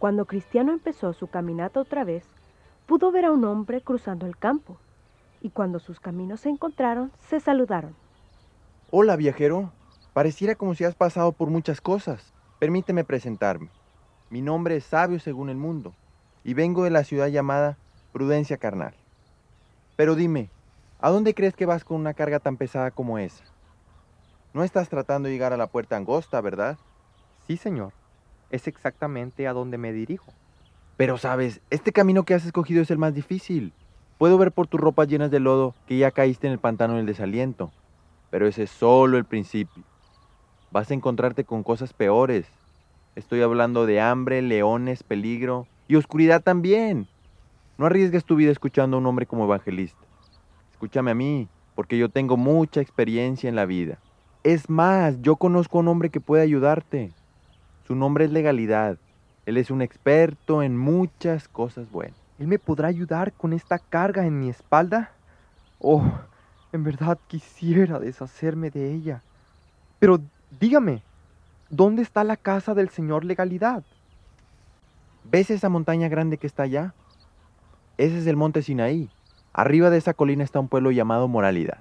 Cuando Cristiano empezó su caminata otra vez, pudo ver a un hombre cruzando el campo, y cuando sus caminos se encontraron, se saludaron. Hola, viajero. Pareciera como si has pasado por muchas cosas. Permíteme presentarme. Mi nombre es Sabio según el mundo, y vengo de la ciudad llamada Prudencia Carnal. Pero dime, ¿a dónde crees que vas con una carga tan pesada como esa? No estás tratando de llegar a la puerta angosta, ¿verdad? Sí, señor. Es exactamente a donde me dirijo. Pero sabes, este camino que has escogido es el más difícil. Puedo ver por tus ropas llenas de lodo que ya caíste en el pantano del desaliento. Pero ese es solo el principio. Vas a encontrarte con cosas peores. Estoy hablando de hambre, leones, peligro y oscuridad también. No arriesgues tu vida escuchando a un hombre como evangelista. Escúchame a mí, porque yo tengo mucha experiencia en la vida. Es más, yo conozco a un hombre que puede ayudarte. Su nombre es legalidad. Él es un experto en muchas cosas buenas. ¿Él me podrá ayudar con esta carga en mi espalda? Oh, en verdad quisiera deshacerme de ella. Pero dígame, ¿dónde está la casa del señor legalidad? ¿Ves esa montaña grande que está allá? Ese es el monte Sinaí. Arriba de esa colina está un pueblo llamado Moralidad.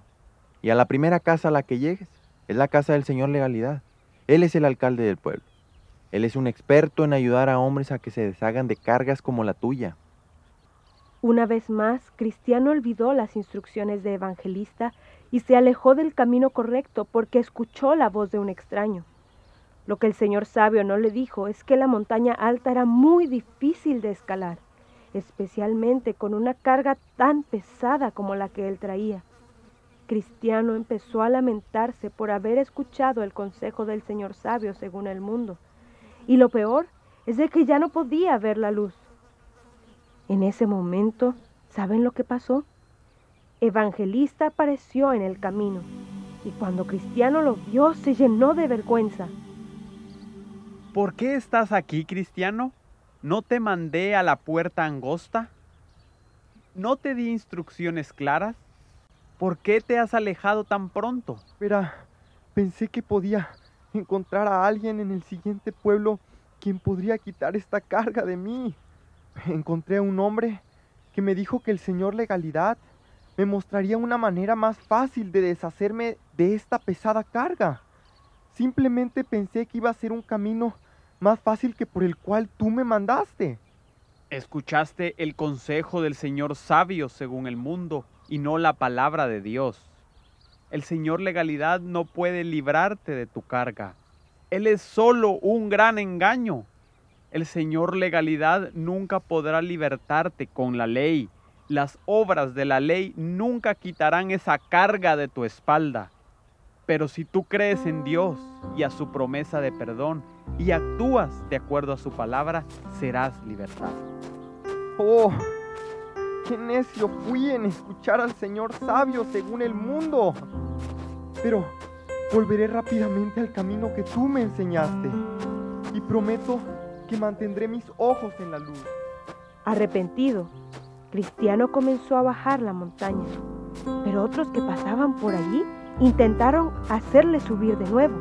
Y a la primera casa a la que llegues es la casa del señor legalidad. Él es el alcalde del pueblo. Él es un experto en ayudar a hombres a que se deshagan de cargas como la tuya. Una vez más, Cristiano olvidó las instrucciones de evangelista y se alejó del camino correcto porque escuchó la voz de un extraño. Lo que el señor sabio no le dijo es que la montaña alta era muy difícil de escalar, especialmente con una carga tan pesada como la que él traía. Cristiano empezó a lamentarse por haber escuchado el consejo del señor sabio según el mundo y lo peor es de que ya no podía ver la luz. En ese momento, ¿saben lo que pasó? Evangelista apareció en el camino y cuando Cristiano lo vio se llenó de vergüenza. ¿Por qué estás aquí, Cristiano? ¿No te mandé a la puerta angosta? ¿No te di instrucciones claras? ¿Por qué te has alejado tan pronto? Verá, pensé que podía encontrar a alguien en el siguiente pueblo quien podría quitar esta carga de mí. Encontré a un hombre que me dijo que el Señor Legalidad me mostraría una manera más fácil de deshacerme de esta pesada carga. Simplemente pensé que iba a ser un camino más fácil que por el cual tú me mandaste. Escuchaste el consejo del Señor sabio según el mundo y no la palabra de Dios. El Señor legalidad no puede librarte de tu carga. Él es solo un gran engaño. El Señor legalidad nunca podrá libertarte con la ley. Las obras de la ley nunca quitarán esa carga de tu espalda. Pero si tú crees en Dios y a su promesa de perdón y actúas de acuerdo a su palabra, serás libertado. Oh, qué necio fui en escuchar al Señor sabio según el mundo. Pero volveré rápidamente al camino que tú me enseñaste y prometo que mantendré mis ojos en la luz. Arrepentido, Cristiano comenzó a bajar la montaña, pero otros que pasaban por allí intentaron hacerle subir de nuevo.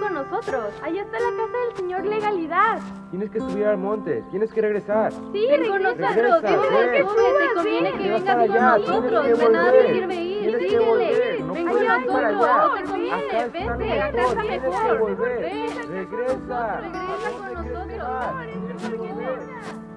¡Ey, regresa con nosotros! Allá está la casa del señor Legalidad. Tienes que subir al monte, tienes que regresar. Sí, ven con nosotros. Dime que te conviene que vengas con nosotros. tienes De nada volver. sirve ir, Tienes síguele. no Ven con nosotros, allá. te conviene, Acá está vente, mejor, regresa tienes Regresa. Con ¿Dónde crees que nosotros.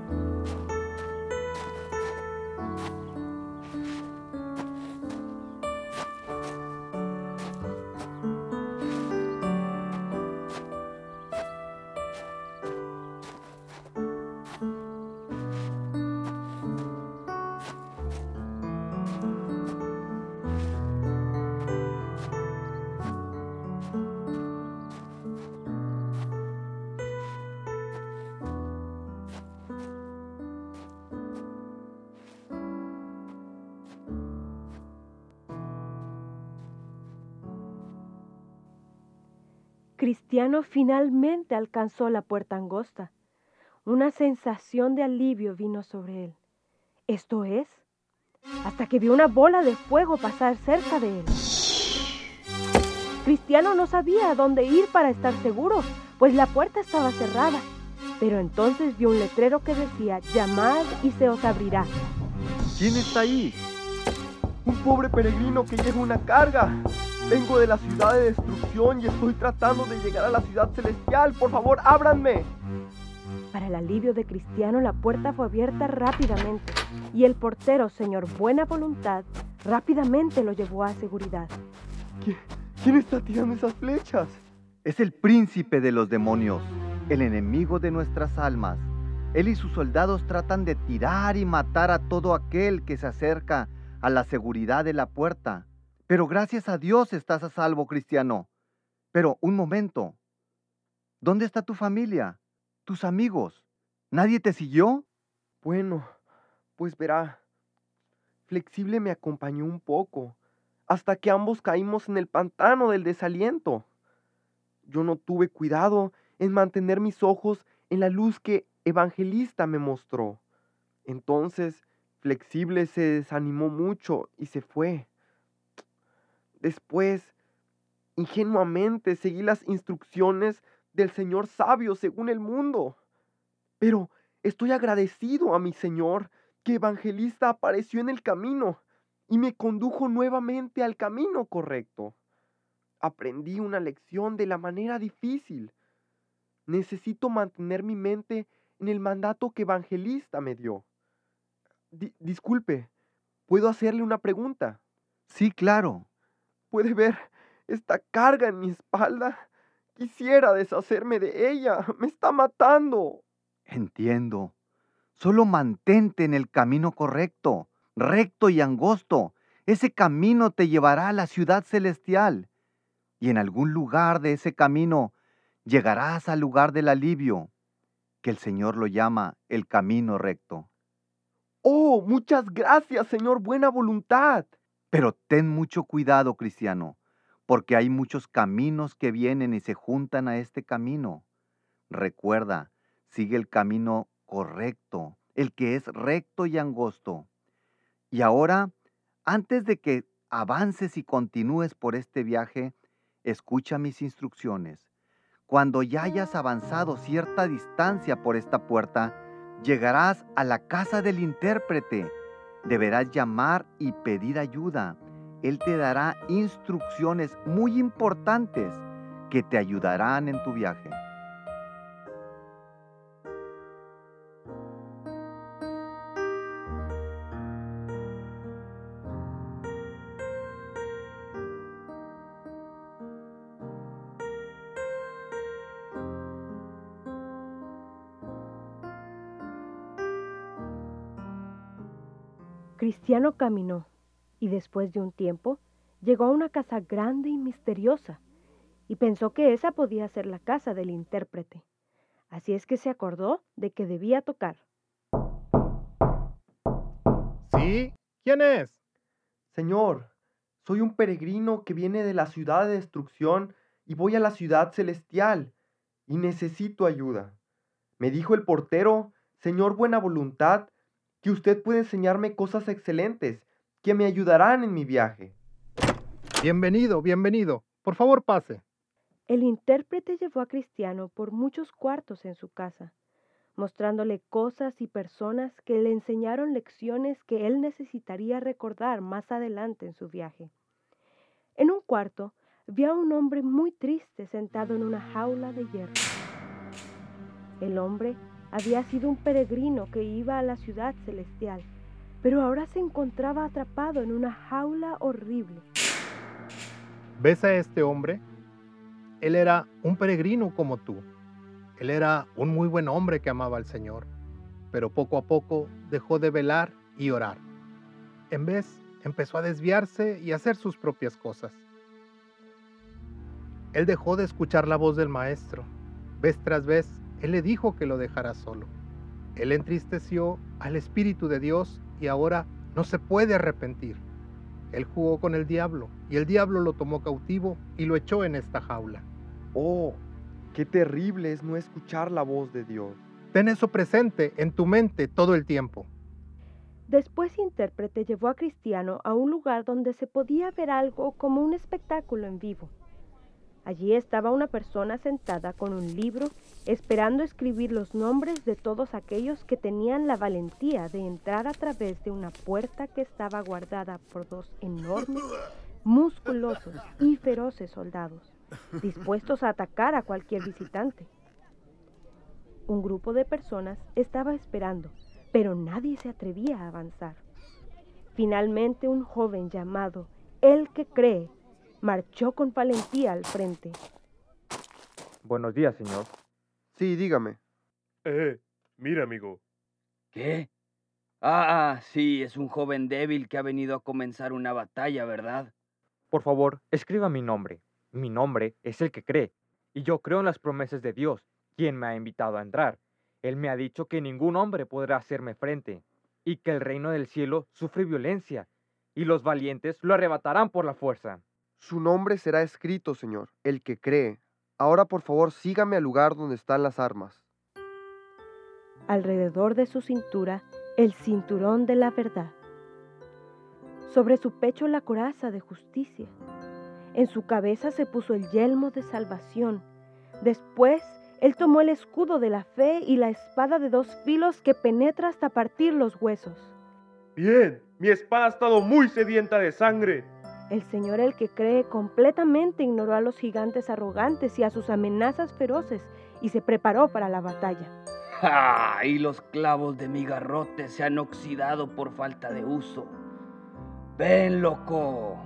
Cristiano finalmente alcanzó la puerta angosta. Una sensación de alivio vino sobre él. Esto es, hasta que vio una bola de fuego pasar cerca de él. Cristiano no sabía a dónde ir para estar seguro, pues la puerta estaba cerrada, Pero entonces vio un letrero que decía, llamad y se os abrirá. ¿Quién está ahí? Un pobre peregrino que lleva una carga. Vengo de la ciudad de destrucción y estoy tratando de llegar a la ciudad celestial. Por favor, ábranme. Para el alivio de Cristiano, la puerta fue abierta rápidamente y el portero, señor Buena Voluntad, rápidamente lo llevó a seguridad. ¿Qui- ¿Quién está tirando esas flechas? Es el príncipe de los demonios, el enemigo de nuestras almas. Él y sus soldados tratan de tirar y matar a todo aquel que se acerca a la seguridad de la puerta. Pero gracias a Dios estás a salvo, cristiano. Pero un momento. ¿Dónde está tu familia? ¿Tus amigos? ¿Nadie te siguió? Bueno, pues verá. Flexible me acompañó un poco, hasta que ambos caímos en el pantano del desaliento. Yo no tuve cuidado en mantener mis ojos en la luz que Evangelista me mostró. Entonces, Flexible se desanimó mucho y se fue. Después, ingenuamente seguí las instrucciones del Señor sabio según el mundo. Pero estoy agradecido a mi Señor que Evangelista apareció en el camino y me condujo nuevamente al camino correcto. Aprendí una lección de la manera difícil. Necesito mantener mi mente en el mandato que Evangelista me dio. Di- disculpe, ¿puedo hacerle una pregunta? Sí, claro. ¿Puede ver esta carga en mi espalda? Quisiera deshacerme de ella. Me está matando. Entiendo. Solo mantente en el camino correcto, recto y angosto. Ese camino te llevará a la ciudad celestial. Y en algún lugar de ese camino llegarás al lugar del alivio, que el Señor lo llama el camino recto. Oh, muchas gracias, Señor Buena Voluntad. Pero ten mucho cuidado, cristiano, porque hay muchos caminos que vienen y se juntan a este camino. Recuerda, sigue el camino correcto, el que es recto y angosto. Y ahora, antes de que avances y continúes por este viaje, escucha mis instrucciones. Cuando ya hayas avanzado cierta distancia por esta puerta, llegarás a la casa del intérprete. Deberás llamar y pedir ayuda. Él te dará instrucciones muy importantes que te ayudarán en tu viaje. Cristiano caminó y después de un tiempo llegó a una casa grande y misteriosa y pensó que esa podía ser la casa del intérprete. Así es que se acordó de que debía tocar. ¿Sí? ¿Quién es? Señor, soy un peregrino que viene de la ciudad de destrucción y voy a la ciudad celestial y necesito ayuda. Me dijo el portero, Señor Buena Voluntad, que usted puede enseñarme cosas excelentes que me ayudarán en mi viaje. Bienvenido, bienvenido. Por favor, pase. El intérprete llevó a Cristiano por muchos cuartos en su casa, mostrándole cosas y personas que le enseñaron lecciones que él necesitaría recordar más adelante en su viaje. En un cuarto vio a un hombre muy triste sentado en una jaula de hierro. El hombre había sido un peregrino que iba a la ciudad celestial, pero ahora se encontraba atrapado en una jaula horrible. ¿Ves a este hombre? Él era un peregrino como tú. Él era un muy buen hombre que amaba al Señor, pero poco a poco dejó de velar y orar. En vez, empezó a desviarse y a hacer sus propias cosas. Él dejó de escuchar la voz del Maestro. Vez tras vez, Él le dijo que lo dejara solo. Él entristeció al Espíritu de Dios y ahora no se puede arrepentir. Él jugó con el diablo y el diablo lo tomó cautivo y lo echó en esta jaula. Oh, qué terrible es no escuchar la voz de Dios. Ten eso presente en tu mente todo el tiempo. Después intérprete llevó a Cristiano a un lugar donde se podía ver algo como un espectáculo en vivo. Allí estaba una persona sentada con un libro esperando escribir los nombres de todos aquellos que tenían la valentía de entrar a través de una puerta que estaba guardada por dos enormes, musculosos y feroces soldados, dispuestos a atacar a cualquier visitante. Un grupo de personas estaba esperando, pero nadie se atrevía a avanzar. Finalmente un joven llamado El que cree marchó con valentía al frente. Buenos días, señor. Sí, dígame. Eh, mira, amigo. ¿Qué? Ah, sí, es un joven débil que ha venido a comenzar una batalla, ¿verdad? Por favor, escriba mi nombre. Mi nombre es el que cree, y yo creo en las promesas de Dios, quien me ha invitado a entrar. Él me ha dicho que ningún hombre podrá hacerme frente, y que el reino del cielo sufre violencia, y los valientes lo arrebatarán por la fuerza. Su nombre será escrito, señor, el que cree. Ahora, por favor, sígame al lugar donde están las armas. Alrededor de su cintura, el cinturón de la verdad. Sobre su pecho la coraza de justicia. En su cabeza se puso el yelmo de salvación. Después, él tomó el escudo de la fe y la espada de dos filos que penetra hasta partir los huesos. Bien, mi espada ha estado muy sedienta de sangre. El Señor el que cree completamente ignoró a los gigantes arrogantes y a sus amenazas feroces y se preparó para la batalla. ¡Ah! Y los clavos de mi garrote se han oxidado por falta de uso. Ven, loco.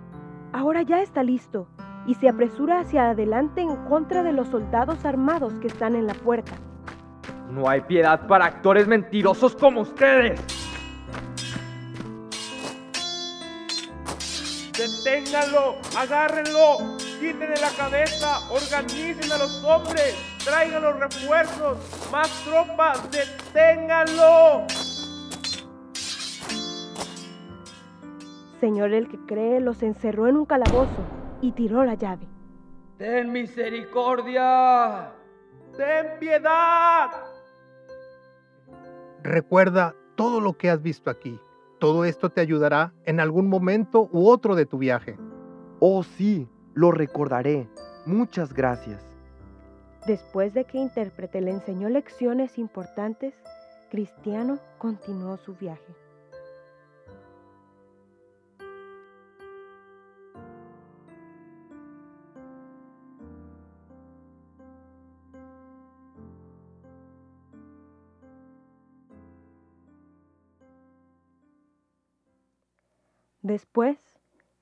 Ahora ya está listo y se apresura hacia adelante en contra de los soldados armados que están en la puerta. No hay piedad para actores mentirosos como ustedes. ¡Deténganlo! ¡Agárrenlo! ¡Quítenle la cabeza! ¡Organicen a los hombres! ¡Traigan los refuerzos! ¡Más tropas! ¡Deténganlo! Señor el que cree los encerró en un calabozo y tiró la llave. ¡Ten misericordia! ¡Ten piedad! Recuerda todo lo que has visto aquí. Todo esto te ayudará en algún momento u otro de tu viaje. Oh, sí, lo recordaré. Muchas gracias. Después de que intérprete le enseñó lecciones importantes, Cristiano continuó su viaje. Después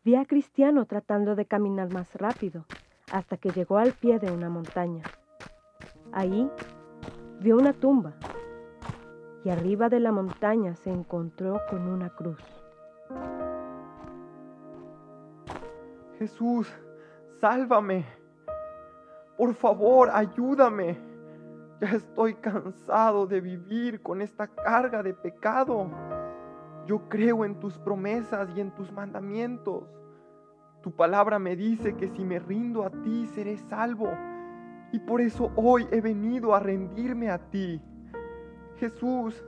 vi a Cristiano tratando de caminar más rápido hasta que llegó al pie de una montaña. Ahí vio una tumba y arriba de la montaña se encontró con una cruz. Jesús, sálvame. Por favor, ayúdame. Ya estoy cansado de vivir con esta carga de pecado. Yo creo en tus promesas y en tus mandamientos. Tu palabra me dice que si me rindo a ti seré salvo. Y por eso hoy he venido a rendirme a ti. Jesús,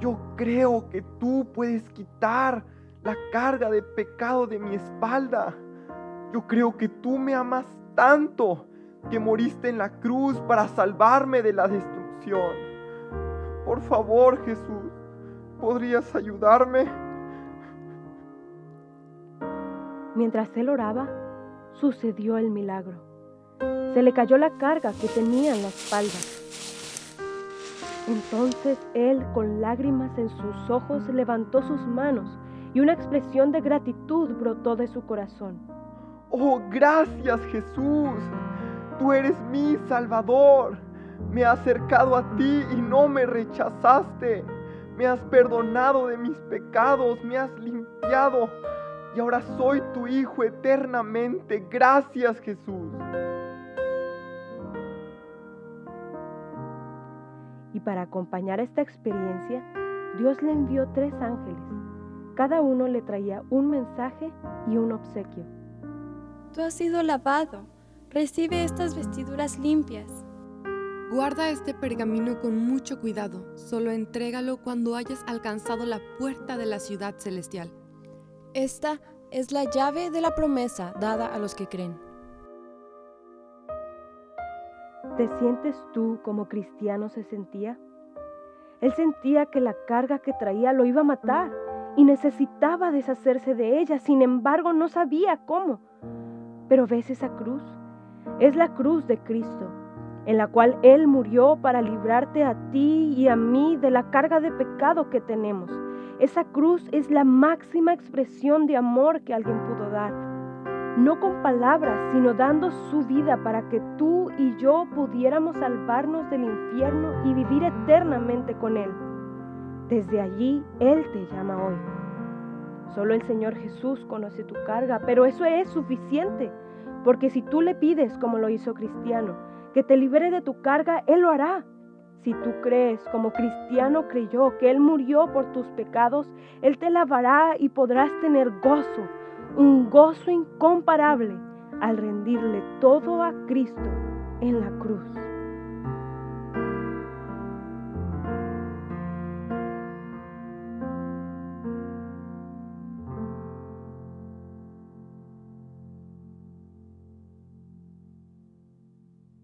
yo creo que tú puedes quitar la carga de pecado de mi espalda. Yo creo que tú me amas tanto que moriste en la cruz para salvarme de la destrucción. Por favor, Jesús, ¿podrías ayudarme? Mientras él oraba, sucedió el milagro. Se le cayó la carga que tenía en la espalda. Entonces él, con lágrimas en sus ojos, levantó sus manos y una expresión de gratitud brotó de su corazón. Oh, gracias Jesús. Tú eres mi Salvador. Me he acercado a ti y no me rechazaste. Me has perdonado de mis pecados, me has limpiado. Y ahora soy tu Hijo eternamente. Gracias Jesús. Y para acompañar esta experiencia, Dios le envió tres ángeles. Cada uno le traía un mensaje y un obsequio. Tú has sido lavado. Recibe estas vestiduras limpias. Guarda este pergamino con mucho cuidado. Solo entrégalo cuando hayas alcanzado la puerta de la ciudad celestial. Esta es la llave de la promesa dada a los que creen. ¿Te sientes tú como cristiano se sentía? Él sentía que la carga que traía lo iba a matar y necesitaba deshacerse de ella, sin embargo no sabía cómo. Pero ves esa cruz, es la cruz de Cristo, en la cual Él murió para librarte a ti y a mí de la carga de pecado que tenemos. Esa cruz es la máxima expresión de amor que alguien pudo dar. No con palabras, sino dando su vida para que tú y yo pudiéramos salvarnos del infierno y vivir eternamente con Él. Desde allí Él te llama hoy. Solo el Señor Jesús conoce tu carga, pero eso es suficiente, porque si tú le pides, como lo hizo Cristiano, que te libere de tu carga, Él lo hará. Si tú crees, como Cristiano creyó, que Él murió por tus pecados, Él te lavará y podrás tener gozo, un gozo incomparable al rendirle todo a Cristo en la cruz.